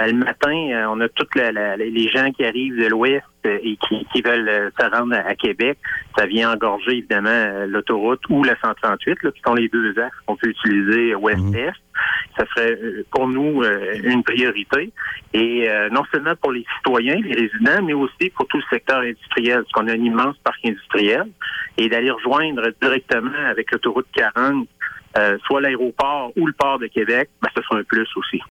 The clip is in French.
ben, le matin, euh, on a toutes les gens qui arrivent de l'ouest euh, et qui, veulent euh, se rendre à, Québec. Ça vient engorger évidemment l'autoroute ou la 138, là, qui sont les deux axes qu'on peut utiliser ouest-est. Mhm. Ça serait pour nous une priorité. Et non seulement pour les citoyens, les résidents, mais aussi pour tout le secteur industriel, parce qu'on a un immense parc industriel. Et d'aller rejoindre directement avec l'autoroute 40 soit l'aéroport ou le port de Québec, ben, ce sera un plus aussi.